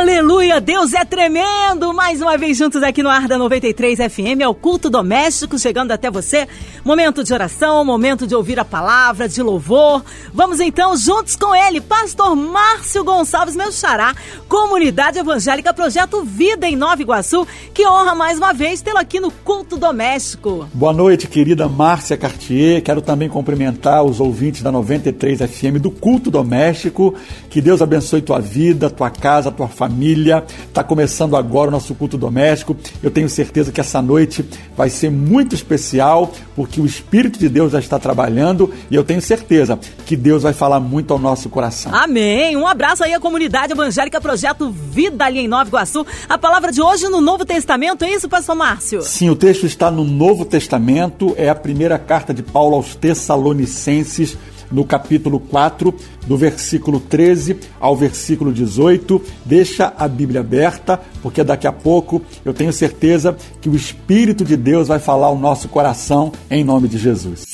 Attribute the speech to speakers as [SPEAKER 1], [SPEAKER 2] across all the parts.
[SPEAKER 1] Aleluia, Deus é tremendo! Mais uma vez juntos aqui no Ar da 93 FM, é o culto doméstico chegando até você. Momento de oração, momento de ouvir a palavra, de louvor. Vamos então juntos com ele, Pastor Márcio Gonçalves, meu xará, Comunidade Evangélica Projeto Vida em Nova Iguaçu, que honra mais uma vez tê-lo aqui no culto doméstico.
[SPEAKER 2] Boa noite, querida Márcia Cartier. Quero também cumprimentar os ouvintes da 93 FM do culto doméstico. Que Deus abençoe tua vida, tua casa, tua família família. Está começando agora o nosso culto doméstico. Eu tenho certeza que essa noite vai ser muito especial, porque o Espírito de Deus já está trabalhando e eu tenho certeza que Deus vai falar muito ao nosso coração.
[SPEAKER 1] Amém. Um abraço aí à comunidade evangélica Projeto Vida ali em Nova Iguaçu. A palavra de hoje no Novo Testamento, é isso, pastor Márcio?
[SPEAKER 2] Sim, o texto está no Novo Testamento, é a primeira carta de Paulo aos Tessalonicenses no capítulo 4, do versículo 13 ao versículo 18. Deixa a Bíblia aberta, porque daqui a pouco eu tenho certeza que o Espírito de Deus vai falar ao nosso coração em nome de Jesus.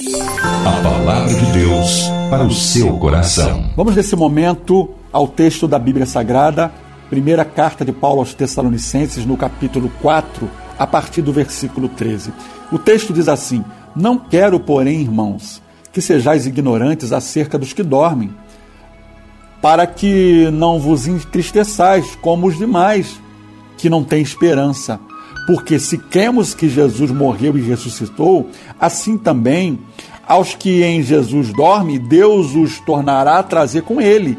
[SPEAKER 3] A palavra de Deus para o seu coração.
[SPEAKER 2] Vamos nesse momento ao texto da Bíblia Sagrada, primeira carta de Paulo aos Tessalonicenses, no capítulo 4, a partir do versículo 13. O texto diz assim: Não quero, porém, irmãos, que sejais ignorantes acerca dos que dormem, para que não vos entristeçais como os demais, que não têm esperança. Porque se cremos que Jesus morreu e ressuscitou, assim também aos que em Jesus dormem, Deus os tornará a trazer com ele.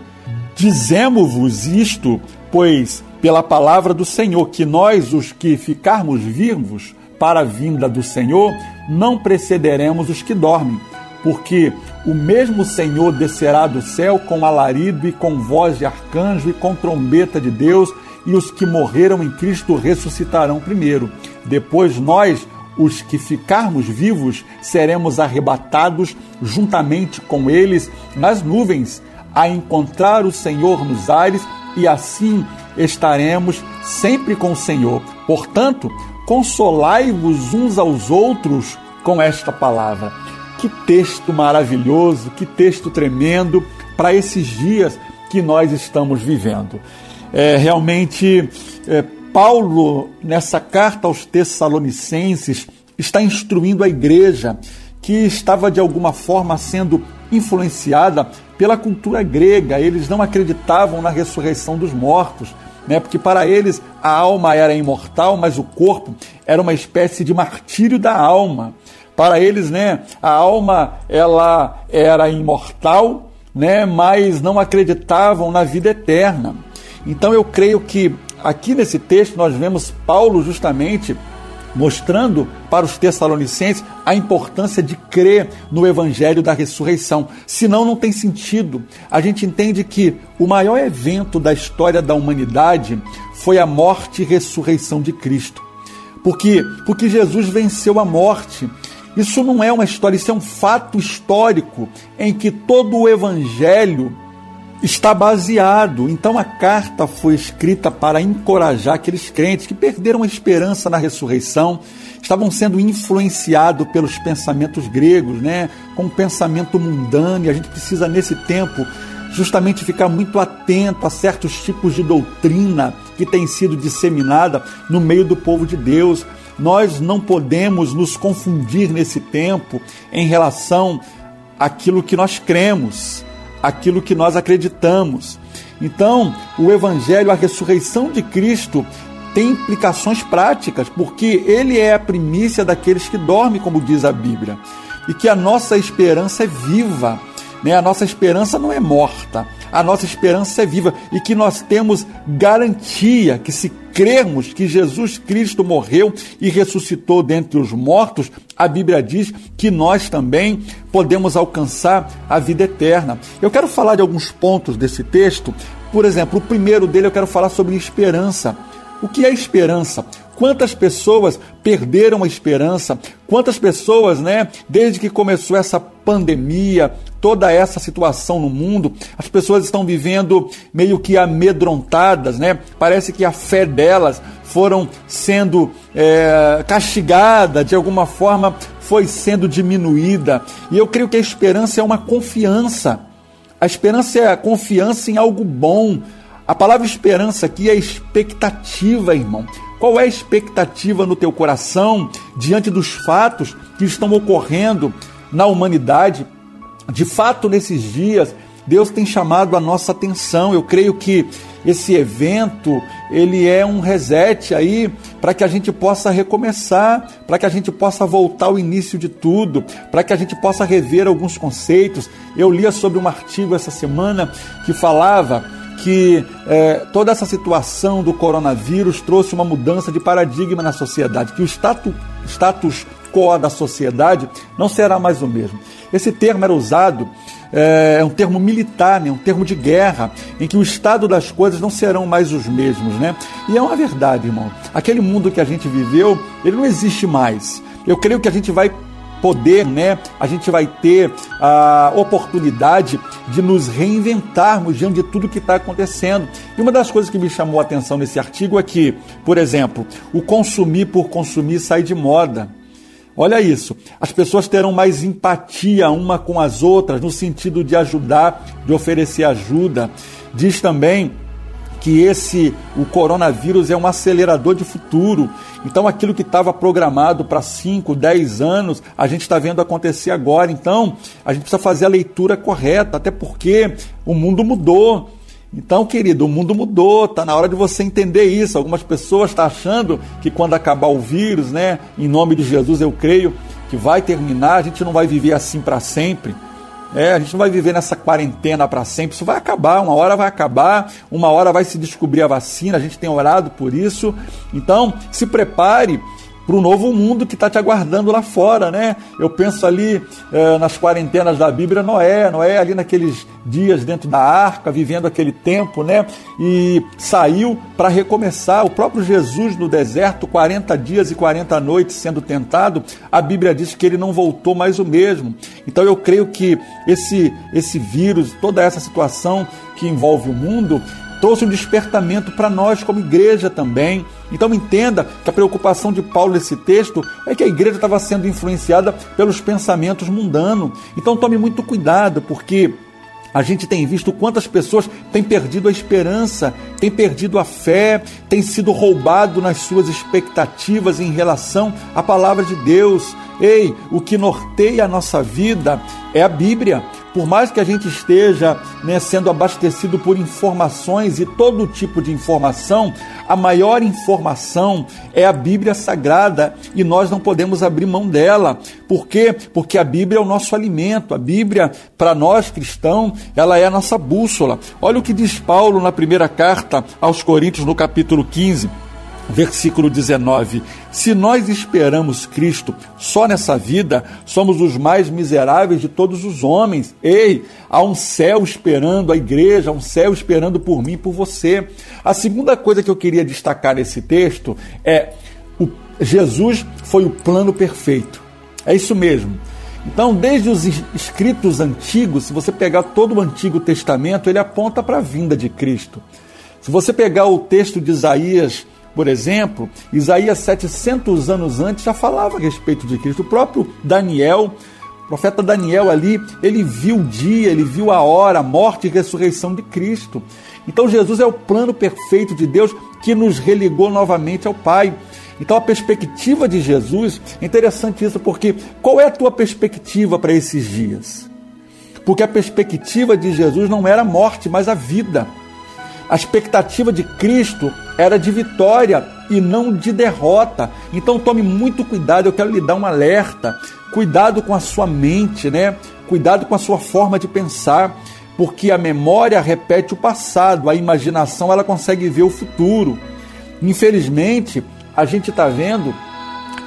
[SPEAKER 2] Dizemos-vos isto, pois pela palavra do Senhor, que nós, os que ficarmos vivos para a vinda do Senhor, não precederemos os que dormem porque o mesmo Senhor descerá do céu com alarido e com voz de arcanjo e com trombeta de Deus, e os que morreram em Cristo ressuscitarão primeiro. Depois nós, os que ficarmos vivos, seremos arrebatados juntamente com eles nas nuvens, a encontrar o Senhor nos ares, e assim estaremos sempre com o Senhor. Portanto, consolai-vos uns aos outros com esta palavra. Que texto maravilhoso, que texto tremendo para esses dias que nós estamos vivendo. É, realmente, é, Paulo, nessa carta aos Tessalonicenses, está instruindo a igreja que estava de alguma forma sendo influenciada pela cultura grega. Eles não acreditavam na ressurreição dos mortos, né? porque para eles a alma era imortal, mas o corpo era uma espécie de martírio da alma. Para eles, né, a alma ela era imortal, né, mas não acreditavam na vida eterna. Então eu creio que aqui nesse texto nós vemos Paulo justamente mostrando para os Tessalonicenses a importância de crer no evangelho da ressurreição. Senão não tem sentido. A gente entende que o maior evento da história da humanidade foi a morte e ressurreição de Cristo. Porque porque Jesus venceu a morte. Isso não é uma história, isso é um fato histórico em que todo o evangelho está baseado. Então a carta foi escrita para encorajar aqueles crentes que perderam a esperança na ressurreição, estavam sendo influenciados pelos pensamentos gregos, né, com o pensamento mundano, e a gente precisa nesse tempo justamente ficar muito atento a certos tipos de doutrina que tem sido disseminada no meio do povo de Deus. Nós não podemos nos confundir nesse tempo em relação àquilo que nós cremos, aquilo que nós acreditamos. Então, o Evangelho, a ressurreição de Cristo, tem implicações práticas, porque ele é a primícia daqueles que dormem, como diz a Bíblia, e que a nossa esperança é viva, né? a nossa esperança não é morta, a nossa esperança é viva e que nós temos garantia que se crermos que Jesus Cristo morreu e ressuscitou dentre os mortos, a Bíblia diz que nós também podemos alcançar a vida eterna. Eu quero falar de alguns pontos desse texto. Por exemplo, o primeiro dele eu quero falar sobre esperança. O que é esperança? Quantas pessoas perderam a esperança? Quantas pessoas, né, desde que começou essa pandemia, toda essa situação no mundo, as pessoas estão vivendo meio que amedrontadas, né? Parece que a fé delas foram sendo é, castigadas, de alguma forma foi sendo diminuída. E eu creio que a esperança é uma confiança. A esperança é a confiança em algo bom. A palavra esperança aqui é expectativa, irmão. Qual é a expectativa no teu coração diante dos fatos que estão ocorrendo na humanidade? De fato, nesses dias, Deus tem chamado a nossa atenção. Eu creio que esse evento, ele é um reset aí para que a gente possa recomeçar, para que a gente possa voltar ao início de tudo, para que a gente possa rever alguns conceitos. Eu lia sobre um artigo essa semana que falava que é, toda essa situação do coronavírus trouxe uma mudança de paradigma na sociedade, que o status, status quo da sociedade não será mais o mesmo. Esse termo era usado é, é um termo militar, né, um termo de guerra, em que o estado das coisas não serão mais os mesmos, né? E é uma verdade, irmão. Aquele mundo que a gente viveu, ele não existe mais. Eu creio que a gente vai poder, né? A gente vai ter a oportunidade de nos reinventarmos diante de tudo que está acontecendo. E uma das coisas que me chamou a atenção nesse artigo é que, por exemplo, o consumir por consumir sai de moda. Olha isso. As pessoas terão mais empatia uma com as outras, no sentido de ajudar, de oferecer ajuda. Diz também que esse o coronavírus é um acelerador de futuro. Então aquilo que estava programado para 5, 10 anos, a gente está vendo acontecer agora. Então, a gente precisa fazer a leitura correta, até porque o mundo mudou. Então, querido, o mundo mudou, está na hora de você entender isso. Algumas pessoas estão tá achando que quando acabar o vírus, né, em nome de Jesus eu creio que vai terminar, a gente não vai viver assim para sempre. É, a gente não vai viver nessa quarentena para sempre, isso vai acabar, uma hora vai acabar, uma hora vai se descobrir a vacina, a gente tem orado por isso. Então, se prepare para o novo mundo que está te aguardando lá fora, né? Eu penso ali é, nas quarentenas da Bíblia, Noé, Noé ali naqueles dias dentro da arca, vivendo aquele tempo, né? E saiu para recomeçar. O próprio Jesus no deserto, 40 dias e 40 noites sendo tentado, a Bíblia diz que ele não voltou mais o mesmo. Então eu creio que esse, esse vírus, toda essa situação que envolve o mundo, trouxe um despertamento para nós como igreja também. Então entenda que a preocupação de Paulo nesse texto é que a igreja estava sendo influenciada pelos pensamentos mundanos. Então tome muito cuidado, porque a gente tem visto quantas pessoas têm perdido a esperança, têm perdido a fé, têm sido roubado nas suas expectativas em relação à palavra de Deus. Ei, o que norteia a nossa vida é a Bíblia. Por mais que a gente esteja né, sendo abastecido por informações e todo tipo de informação, a maior informação é a Bíblia Sagrada e nós não podemos abrir mão dela. Por quê? Porque a Bíblia é o nosso alimento. A Bíblia, para nós cristãos, ela é a nossa bússola. Olha o que diz Paulo na primeira carta aos Coríntios, no capítulo 15 versículo 19: Se nós esperamos Cristo só nessa vida, somos os mais miseráveis de todos os homens. Ei, há um céu esperando a igreja, há um céu esperando por mim e por você. A segunda coisa que eu queria destacar nesse texto é: o, Jesus foi o plano perfeito. É isso mesmo. Então, desde os escritos antigos, se você pegar todo o Antigo Testamento, ele aponta para a vinda de Cristo. Se você pegar o texto de Isaías por exemplo, Isaías 700 anos antes já falava a respeito de Cristo. O próprio Daniel, o profeta Daniel ali, ele viu o dia, ele viu a hora, a morte e ressurreição de Cristo. Então Jesus é o plano perfeito de Deus que nos religou novamente ao Pai. Então a perspectiva de Jesus, é interessante isso, porque qual é a tua perspectiva para esses dias? Porque a perspectiva de Jesus não era a morte, mas a vida. A expectativa de Cristo era de vitória e não de derrota. Então tome muito cuidado, eu quero lhe dar um alerta. Cuidado com a sua mente, né? Cuidado com a sua forma de pensar, porque a memória repete o passado, a imaginação ela consegue ver o futuro. Infelizmente, a gente está vendo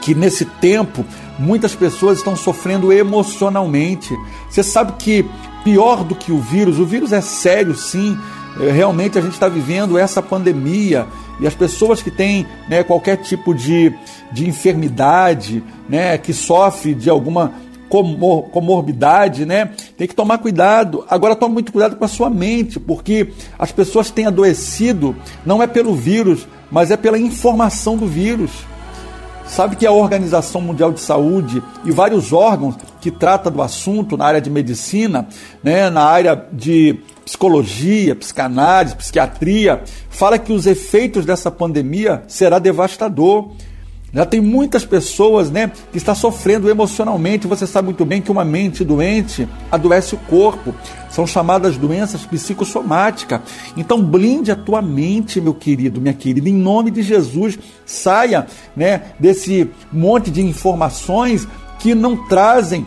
[SPEAKER 2] que nesse tempo muitas pessoas estão sofrendo emocionalmente. Você sabe que pior do que o vírus, o vírus é sério sim, realmente a gente está vivendo essa pandemia e as pessoas que têm né, qualquer tipo de, de enfermidade, né, que sofre de alguma comor comorbidade, né? Tem que tomar cuidado. Agora tome muito cuidado com a sua mente, porque as pessoas têm adoecido não é pelo vírus, mas é pela informação do vírus. Sabe que a Organização Mundial de Saúde e vários órgãos que tratam do assunto na área de medicina, né, na área de psicologia, psicanálise, psiquiatria, fala que os efeitos dessa pandemia será devastador. Já tem muitas pessoas né, que estão sofrendo emocionalmente. Você sabe muito bem que uma mente doente adoece o corpo. São chamadas doenças psicossomáticas. Então blinde a tua mente, meu querido, minha querida. Em nome de Jesus, saia né, desse monte de informações que não trazem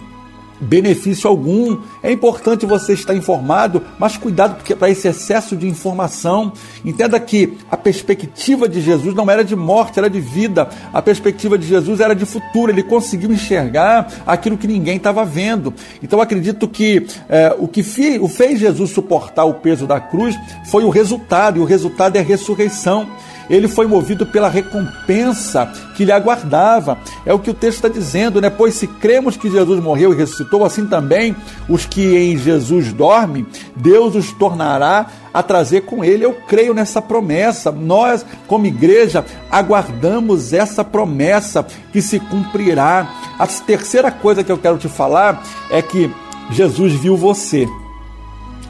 [SPEAKER 2] benefício algum. É importante você estar informado, mas cuidado porque para esse excesso de informação. Entenda que a perspectiva de Jesus não era de morte, era de vida. A perspectiva de Jesus era de futuro. Ele conseguiu enxergar aquilo que ninguém estava vendo. Então acredito que é, o que fi, o fez Jesus suportar o peso da cruz foi o resultado, e o resultado é a ressurreição ele foi movido pela recompensa que lhe aguardava. É o que o texto está dizendo, né? Pois se cremos que Jesus morreu e ressuscitou, assim também os que em Jesus dormem, Deus os tornará a trazer com ele. Eu creio nessa promessa. Nós, como igreja, aguardamos essa promessa que se cumprirá. A terceira coisa que eu quero te falar é que Jesus viu você.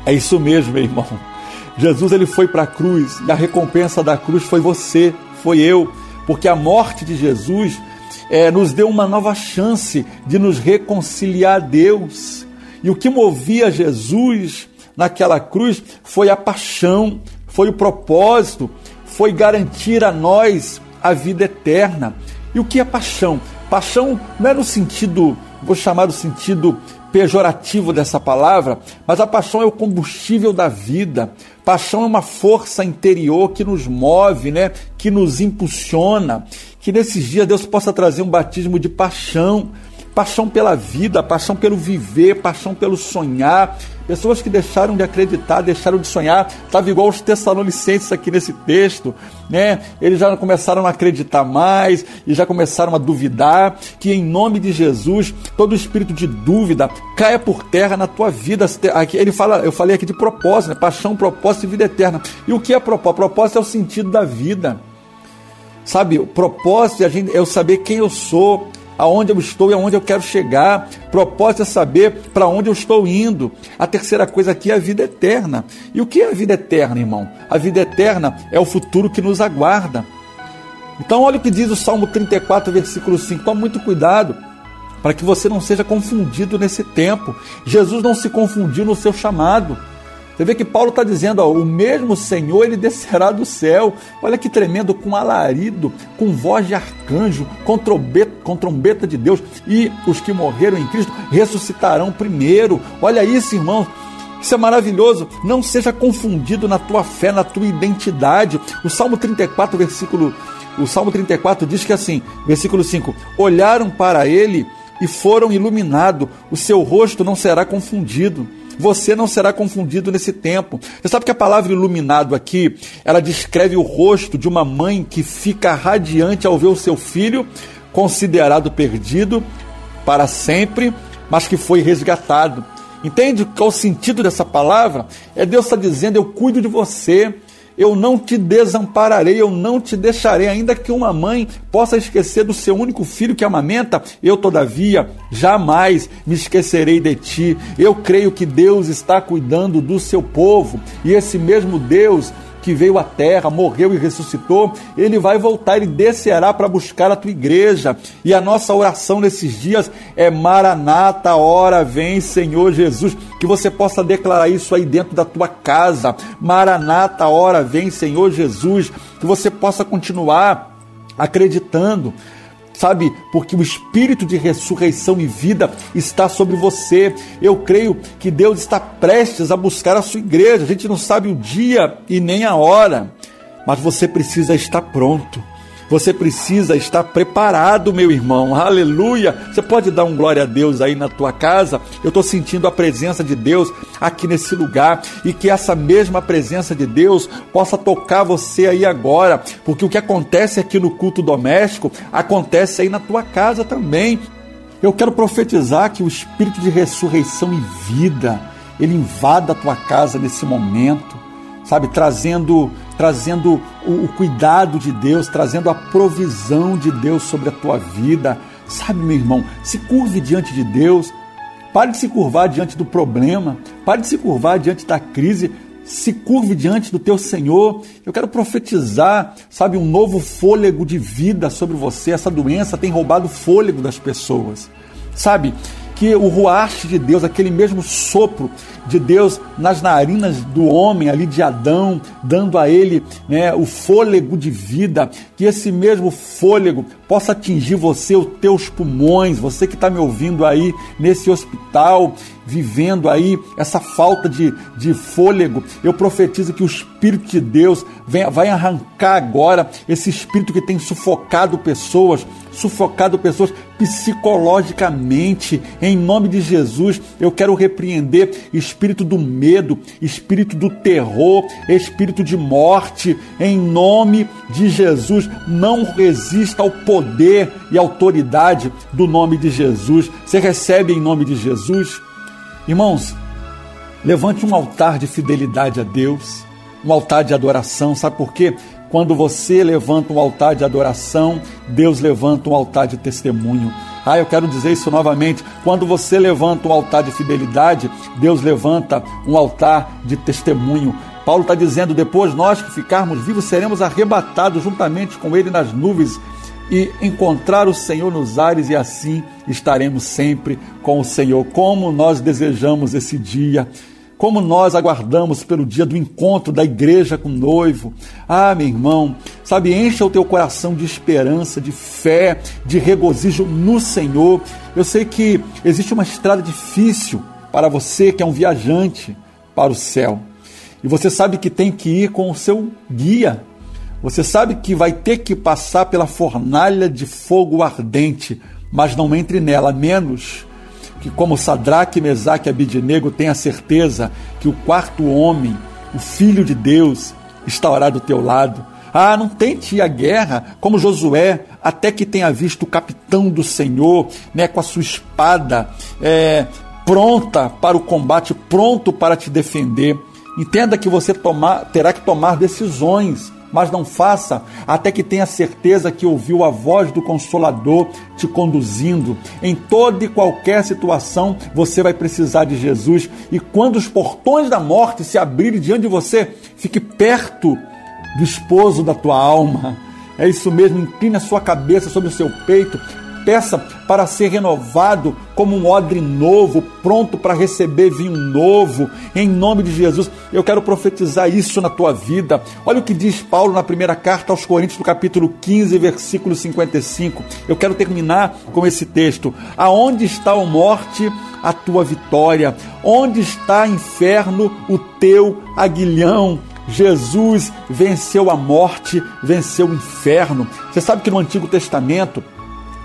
[SPEAKER 2] É isso mesmo, irmão. Jesus ele foi para a cruz e a recompensa da cruz foi você, foi eu, porque a morte de Jesus é, nos deu uma nova chance de nos reconciliar a Deus. E o que movia Jesus naquela cruz foi a paixão, foi o propósito, foi garantir a nós a vida eterna. E o que é paixão? Paixão não é no sentido, vou chamar do sentido pejorativo dessa palavra, mas a paixão é o combustível da vida. Paixão é uma força interior que nos move, né? Que nos impulsiona. Que nesses dias Deus possa trazer um batismo de paixão, paixão pela vida, paixão pelo viver, paixão pelo sonhar, Pessoas que deixaram de acreditar, deixaram de sonhar. Estava igual os Tessalonicenses aqui nesse texto, né? Eles já começaram a acreditar mais e já começaram a duvidar. Que em nome de Jesus, todo espírito de dúvida caia por terra na tua vida. Ele fala, eu falei aqui de propósito, né? paixão, propósito e vida eterna. E o que é propósito? Propósito é o sentido da vida. Sabe, o propósito é, é eu saber quem eu sou, aonde eu estou e aonde eu quero chegar. Propósito é saber para onde eu estou indo. A terceira coisa aqui é a vida eterna. E o que é a vida eterna, irmão? A vida eterna é o futuro que nos aguarda. Então, olha o que diz o Salmo 34, versículo 5. Tome muito cuidado para que você não seja confundido nesse tempo. Jesus não se confundiu no seu chamado. Você vê que Paulo está dizendo, ó, o mesmo Senhor, ele descerá do céu. Olha que tremendo, com alarido, com voz de arcanjo, com trombeta, com trombeta de Deus. E os que morreram em Cristo ressuscitarão primeiro. Olha isso, irmão. Isso é maravilhoso. Não seja confundido na tua fé, na tua identidade. O Salmo 34, versículo. O Salmo 34 diz que assim, versículo 5: Olharam para ele e foram iluminados, o seu rosto não será confundido. Você não será confundido nesse tempo. Você sabe que a palavra iluminado aqui, ela descreve o rosto de uma mãe que fica radiante ao ver o seu filho considerado perdido para sempre, mas que foi resgatado. Entende qual o sentido dessa palavra? É Deus está dizendo: Eu cuido de você, eu não te desampararei, eu não te deixarei, ainda que uma mãe possa esquecer do seu único filho que amamenta, eu, todavia, jamais me esquecerei de ti. Eu creio que Deus está cuidando do seu povo e esse mesmo Deus que veio à terra, morreu e ressuscitou, ele vai voltar e descerá para buscar a tua igreja. E a nossa oração nesses dias é Maranata, hora vem, Senhor Jesus. Que você possa declarar isso aí dentro da tua casa. Maranata, hora vem, Senhor Jesus. Que você possa continuar acreditando sabe? Porque o espírito de ressurreição e vida está sobre você. Eu creio que Deus está prestes a buscar a sua igreja. A gente não sabe o dia e nem a hora, mas você precisa estar pronto. Você precisa estar preparado, meu irmão. Aleluia! Você pode dar um glória a Deus aí na tua casa? Eu estou sentindo a presença de Deus aqui nesse lugar e que essa mesma presença de Deus possa tocar você aí agora, porque o que acontece aqui no culto doméstico acontece aí na tua casa também. Eu quero profetizar que o espírito de ressurreição e vida, ele invada a tua casa nesse momento, sabe, trazendo trazendo o, o cuidado de Deus, trazendo a provisão de Deus sobre a tua vida. Sabe, meu irmão, se curve diante de Deus, pare de se curvar diante do problema, pare de se curvar diante da crise, se curve diante do teu Senhor. Eu quero profetizar, sabe, um novo fôlego de vida sobre você. Essa doença tem roubado o fôlego das pessoas. Sabe, que o ruache de Deus, aquele mesmo sopro de Deus nas narinas do homem ali de Adão, dando a ele né, o fôlego de vida, que esse mesmo fôlego possa atingir você, os teus pulmões, você que está me ouvindo aí nesse hospital, vivendo aí essa falta de, de fôlego, eu profetizo que o Espírito de Deus vem, vai arrancar agora esse espírito que tem sufocado pessoas, sufocado pessoas psicologicamente. Em nome de Jesus, eu quero repreender espírito do medo, espírito do terror, espírito de morte. Em nome de Jesus, não resista ao poder e autoridade do nome de Jesus. Você recebe em nome de Jesus? Irmãos, levante um altar de fidelidade a Deus, um altar de adoração. Sabe por quê? Quando você levanta um altar de adoração, Deus levanta um altar de testemunho. Ah, eu quero dizer isso novamente. Quando você levanta um altar de fidelidade, Deus levanta um altar de testemunho. Paulo está dizendo: depois nós que ficarmos vivos seremos arrebatados juntamente com Ele nas nuvens e encontrar o Senhor nos ares e assim estaremos sempre com o Senhor. Como nós desejamos esse dia, como nós aguardamos pelo dia do encontro da igreja com o noivo. Ah, meu irmão, sabe, encha o teu coração de esperança, de fé, de regozijo no Senhor. Eu sei que existe uma estrada difícil para você que é um viajante para o céu. E você sabe que tem que ir com o seu guia, você sabe que vai ter que passar pela fornalha de fogo ardente, mas não entre nela, menos que como Sadraque, Mesaque e Abidinego tenha certeza que o quarto homem, o Filho de Deus, está do teu lado. Ah, não tente ir à guerra como Josué, até que tenha visto o capitão do Senhor, né, com a sua espada é, pronta para o combate, pronto para te defender. Entenda que você tomar, terá que tomar decisões mas não faça até que tenha certeza que ouviu a voz do Consolador te conduzindo. Em toda e qualquer situação, você vai precisar de Jesus, e quando os portões da morte se abrirem diante de você, fique perto do esposo da tua alma. É isso mesmo, incline a sua cabeça sobre o seu peito, peça para ser renovado como um odre novo, pronto para receber vinho novo, em nome de Jesus. Eu quero profetizar isso na tua vida. Olha o que diz Paulo na primeira carta aos Coríntios, no capítulo 15, versículo 55. Eu quero terminar com esse texto. Aonde está a morte? A tua vitória. Onde está inferno? O teu aguilhão. Jesus venceu a morte, venceu o inferno. Você sabe que no Antigo Testamento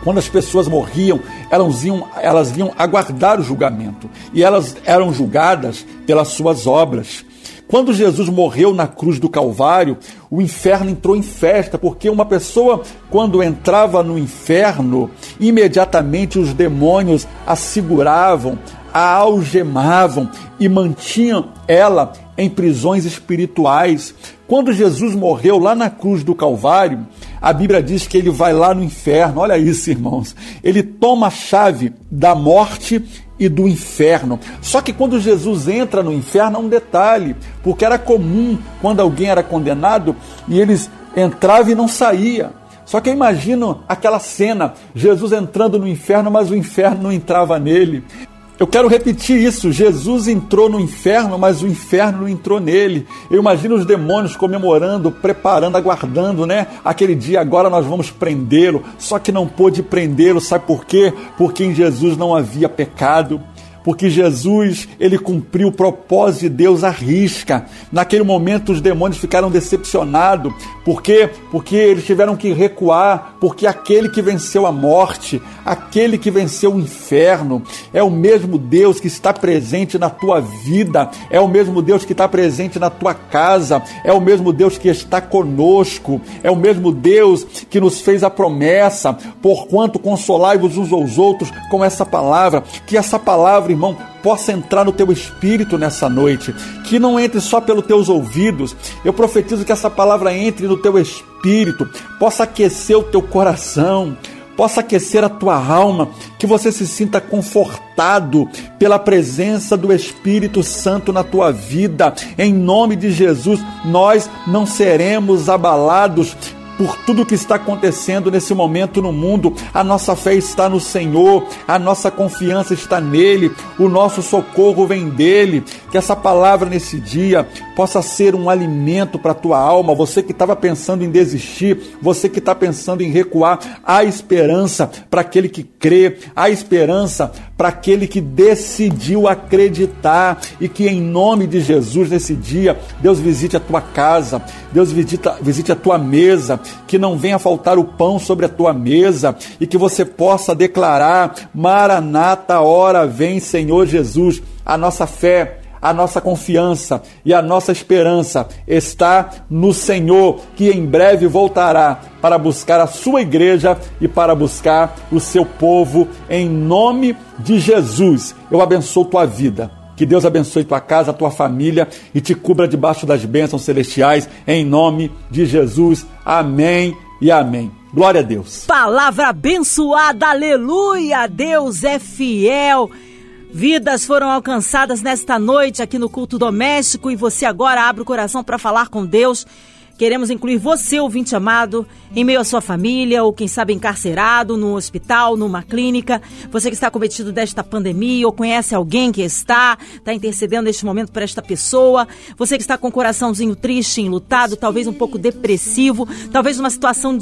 [SPEAKER 2] quando as pessoas morriam, elas iam, elas aguardar o julgamento e elas eram julgadas pelas suas obras. Quando Jesus morreu na cruz do Calvário, o inferno entrou em festa, porque uma pessoa, quando entrava no inferno, imediatamente os demônios a seguravam, a algemavam e mantinham ela em prisões espirituais. Quando Jesus morreu lá na cruz do Calvário, a Bíblia diz que ele vai lá no inferno. Olha isso, irmãos. Ele toma a chave da morte e do inferno. Só que quando Jesus entra no inferno, há um detalhe, porque era comum quando alguém era condenado e eles entravam e não saía. Só que imagino aquela cena, Jesus entrando no inferno, mas o inferno não entrava nele. Eu quero repetir isso. Jesus entrou no inferno, mas o inferno não entrou nele. Eu imagino os demônios comemorando, preparando, aguardando, né? Aquele dia, agora nós vamos prendê-lo. Só que não pôde prendê-lo, sabe por quê? Porque em Jesus não havia pecado. Porque Jesus, ele cumpriu o propósito de Deus à risca. Naquele momento os demônios ficaram decepcionados, por quê? Porque eles tiveram que recuar, porque aquele que venceu a morte, aquele que venceu o inferno, é o mesmo Deus que está presente na tua vida, é o mesmo Deus que está presente na tua casa, é o mesmo Deus que está conosco, é o mesmo Deus que nos fez a promessa, porquanto consolai-vos uns aos outros com essa palavra, que essa palavra, irmão, possa entrar no teu espírito nessa noite, que não entre só pelos teus ouvidos. Eu profetizo que essa palavra entre no teu espírito, possa aquecer o teu coração, possa aquecer a tua alma, que você se sinta confortado pela presença do Espírito Santo na tua vida. Em nome de Jesus, nós não seremos abalados por tudo que está acontecendo nesse momento no mundo. A nossa fé está no Senhor, a nossa confiança está nele, o nosso socorro vem dele. Que essa palavra nesse dia possa ser um alimento para a tua alma. Você que estava pensando em desistir, você que está pensando em recuar, há esperança para aquele que crê, há esperança para aquele que decidiu acreditar e que em nome de Jesus nesse dia Deus visite a tua casa, Deus visita, visite a tua mesa, que não venha faltar o pão sobre a tua mesa e que você possa declarar: Maranata, hora vem, Senhor Jesus. A nossa fé, a nossa confiança e a nossa esperança está no Senhor, que em breve voltará para buscar a sua igreja e para buscar o seu povo em nome de Jesus. Eu abençoo tua vida. Que Deus abençoe tua casa, tua família e te cubra debaixo das bênçãos celestiais, em nome de Jesus. Amém e amém. Glória a Deus.
[SPEAKER 1] Palavra abençoada, aleluia! Deus é fiel. Vidas foram alcançadas nesta noite aqui no culto doméstico e você agora abre o coração para falar com Deus. Queremos incluir você, ouvinte amado, em meio à sua família, ou quem sabe encarcerado, num hospital, numa clínica. Você que está cometido desta pandemia, ou conhece alguém que está, está intercedendo neste momento por esta pessoa. Você que está com o coraçãozinho triste, enlutado, talvez um pouco depressivo, talvez uma situação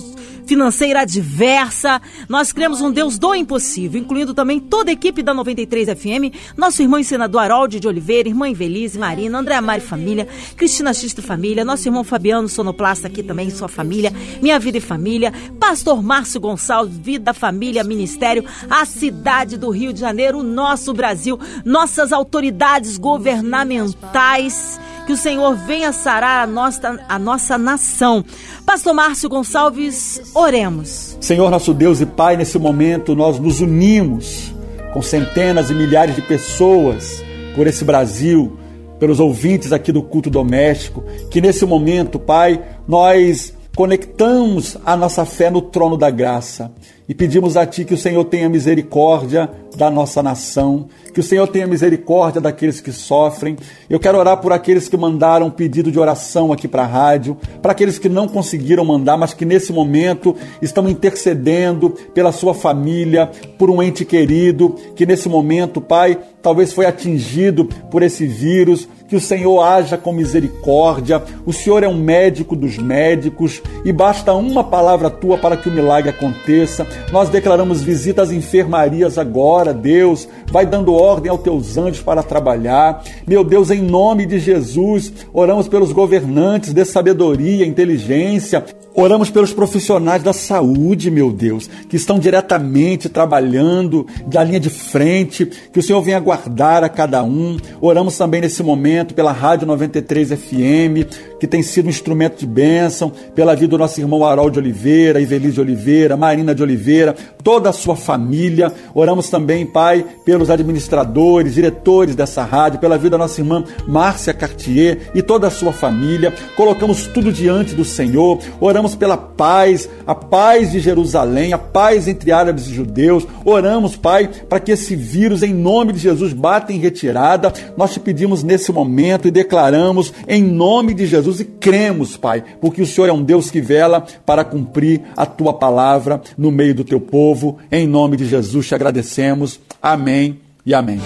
[SPEAKER 1] financeira adversa. Nós cremos um Deus do impossível, incluindo também toda a equipe da 93 FM, nosso irmão e senador Haroldo de Oliveira, irmã Invelise, Marina, André Amari Família, Cristina Xista Família, nosso irmão Fabiano Sonoplasta aqui também, sua família, Minha Vida e Família, Pastor Márcio Gonçalves, Vida, Família, Ministério, a cidade do Rio de Janeiro, o nosso Brasil, nossas autoridades governamentais que o Senhor venha sarar a nossa, a nossa nação. Pastor Márcio Gonçalves, oremos.
[SPEAKER 2] Senhor nosso Deus e Pai, nesse momento nós nos unimos com centenas e milhares de pessoas por esse Brasil, pelos ouvintes aqui do culto doméstico, que nesse momento, Pai, nós conectamos a nossa fé no trono da graça e pedimos a Ti que o Senhor tenha misericórdia da nossa nação, que o Senhor tenha misericórdia daqueles que sofrem. Eu quero orar por aqueles que mandaram pedido de oração aqui para a rádio, para aqueles que não conseguiram mandar, mas que nesse momento estão intercedendo pela sua família, por um ente querido, que nesse momento, Pai, talvez foi atingido por esse vírus, que o Senhor haja com misericórdia. O Senhor é um médico dos médicos e basta uma palavra tua para que o milagre aconteça. Nós declaramos visita às enfermarias agora, Deus. Vai dando ordem aos teus anjos para trabalhar. Meu Deus, em nome de Jesus, oramos pelos governantes de sabedoria, inteligência. Oramos pelos profissionais da saúde, meu Deus, que estão diretamente trabalhando da linha de frente. Que o Senhor venha guardar a cada um. Oramos também nesse momento pela Rádio 93 FM, que tem sido um instrumento de bênção, pela vida do nosso irmão Harold de Oliveira, Ivelise de Oliveira, Marina de Oliveira, toda a sua família. Oramos também, Pai, pelos administradores, diretores dessa rádio, pela vida da nossa irmã Márcia Cartier e toda a sua família. Colocamos tudo diante do Senhor. Oramos pela paz, a paz de Jerusalém, a paz entre árabes e judeus. Oramos, Pai, para que esse vírus, em nome de Jesus, bata em retirada. Nós te pedimos nesse momento e declaramos em nome de Jesus e cremos, Pai, porque o Senhor é um Deus que vela para cumprir a tua palavra no meio do teu povo. Em nome de Jesus te agradecemos. Amém e amém.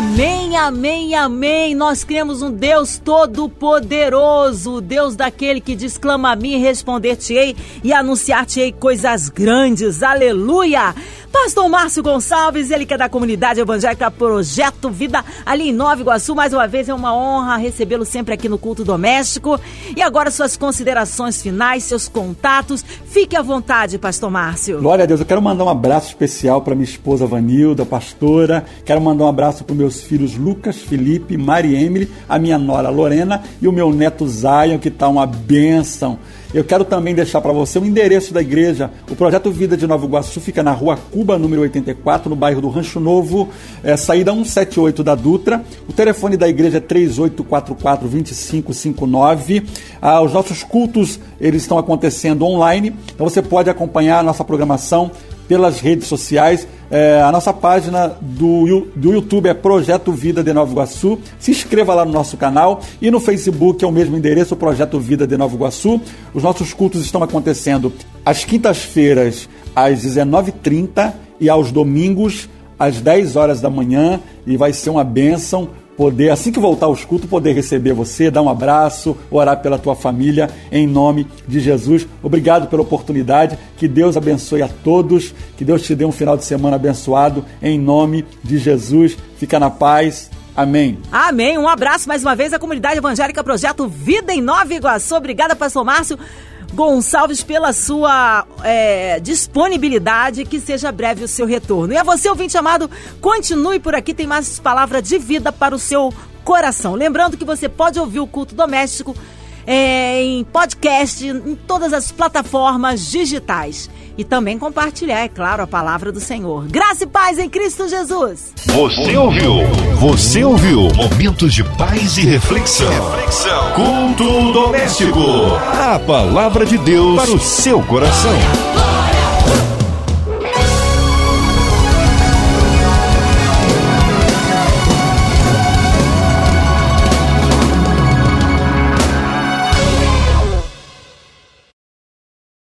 [SPEAKER 1] Amém, amém, amém. Nós cremos um Deus todo-poderoso, Deus daquele que diz: clama a mim, responder-te-ei e anunciar-te-ei coisas grandes. Aleluia! Pastor Márcio Gonçalves, ele que é da comunidade evangélica Projeto Vida, ali em Nova Iguaçu. Mais uma vez é uma honra recebê-lo sempre aqui no culto doméstico. E agora suas considerações finais, seus contatos. Fique à vontade, Pastor Márcio.
[SPEAKER 2] Glória a Deus. Eu quero mandar um abraço especial para minha esposa Vanilda, pastora. Quero mandar um abraço para meus filhos Lucas, Felipe, Mari Emily, a minha nora Lorena e o meu neto Zion, que está uma bênção. Eu quero também deixar para você o endereço da igreja. O Projeto Vida de Nova Iguaçu fica na rua Cuba, número 84, no bairro do Rancho Novo, é, saída 178 da Dutra. O telefone da igreja é 3844-2559. Ah, os nossos cultos eles estão acontecendo online, então você pode acompanhar a nossa programação pelas redes sociais. É, a nossa página do, do YouTube é Projeto Vida de Nova Iguaçu. Se inscreva lá no nosso canal e no Facebook é o mesmo endereço, Projeto Vida de Nova Iguaçu. Os nossos cultos estão acontecendo às quintas-feiras às 19h30 e aos domingos às 10 horas da manhã e vai ser uma bênção poder, assim que voltar aos cultos, poder receber você, dar um abraço, orar pela tua família, em nome de Jesus. Obrigado pela oportunidade, que Deus abençoe a todos, que Deus te dê um final de semana abençoado, em nome de Jesus. Fica na paz. Amém.
[SPEAKER 1] Amém. Um abraço mais uma vez à comunidade evangélica Projeto Vida em Nova Iguaçu. Obrigada, pastor Márcio. Gonçalves, pela sua é, disponibilidade, que seja breve o seu retorno. E a você, ouvinte amado, continue por aqui, tem mais palavra de vida para o seu coração. Lembrando que você pode ouvir o culto doméstico é, em podcast, em todas as plataformas digitais e também compartilhar, é claro, a palavra do Senhor. Graça e paz em Cristo Jesus.
[SPEAKER 3] Você ouviu? Você ouviu? Momentos de paz e reflexão. reflexão. Culto doméstico. A palavra de Deus para o seu coração.